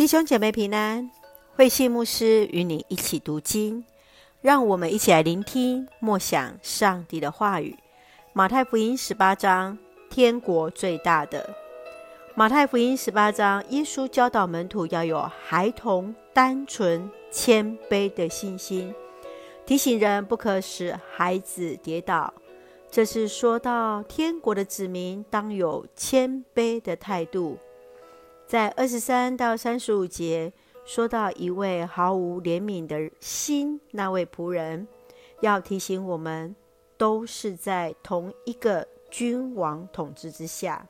弟兄姐妹平安，慧信牧师与你一起读经，让我们一起来聆听默想上帝的话语。马太福音十八章，天国最大的。马太福音十八章，耶稣教导门徒要有孩童单纯谦卑的信心，提醒人不可使孩子跌倒。这是说到天国的子民当有谦卑的态度。在二十三到三十五节，说到一位毫无怜悯的心，那位仆人，要提醒我们，都是在同一个君王统治之下。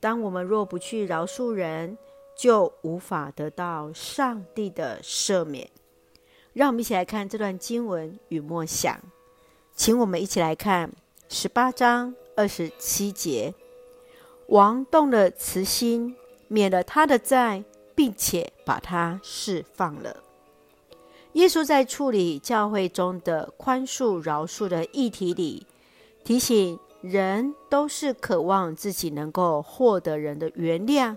当我们若不去饶恕人，就无法得到上帝的赦免。让我们一起来看这段经文与默想，请我们一起来看十八章二十七节，王动了慈心。免了他的债，并且把他释放了。耶稣在处理教会中的宽恕、饶恕的议题里，提醒人都是渴望自己能够获得人的原谅，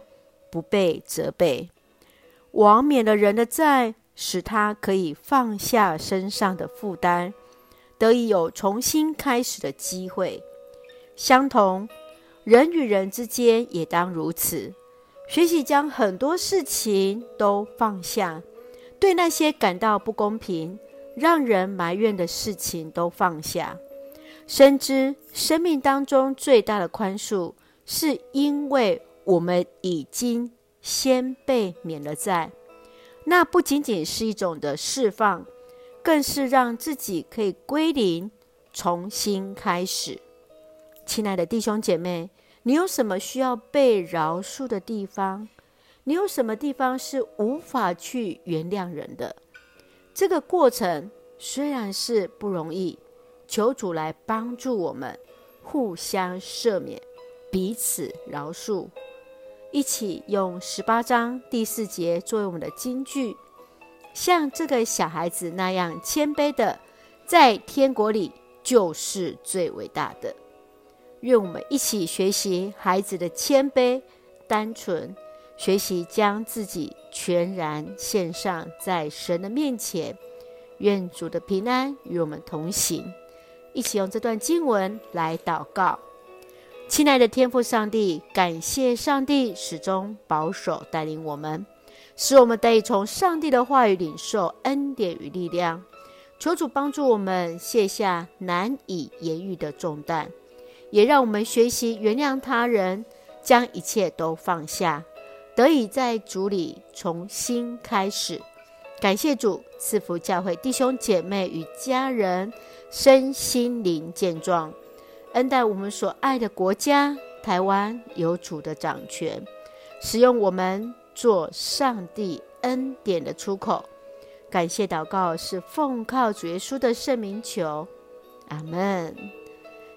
不被责备。王免了人的债，使他可以放下身上的负担，得以有重新开始的机会。相同，人与人之间也当如此。学习将很多事情都放下，对那些感到不公平、让人埋怨的事情都放下。深知生命当中最大的宽恕，是因为我们已经先被免了债。那不仅仅是一种的释放，更是让自己可以归零，重新开始。亲爱的弟兄姐妹。你有什么需要被饶恕的地方？你有什么地方是无法去原谅人的？这个过程虽然是不容易，求主来帮助我们，互相赦免，彼此饶恕，一起用十八章第四节作为我们的金句，像这个小孩子那样谦卑的，在天国里就是最伟大的。愿我们一起学习孩子的谦卑、单纯，学习将自己全然献上在神的面前。愿主的平安与我们同行。一起用这段经文来祷告。亲爱的天父上帝，感谢上帝始终保守带领我们，使我们得以从上帝的话语领受恩典与力量。求主帮助我们卸下难以言喻的重担。也让我们学习原谅他人，将一切都放下，得以在主里重新开始。感谢主赐福教会弟兄姐妹与家人身心灵健壮，恩待我们所爱的国家台湾有主的掌权，使用我们做上帝恩典的出口。感谢祷告是奉靠主耶稣的圣名求，阿门。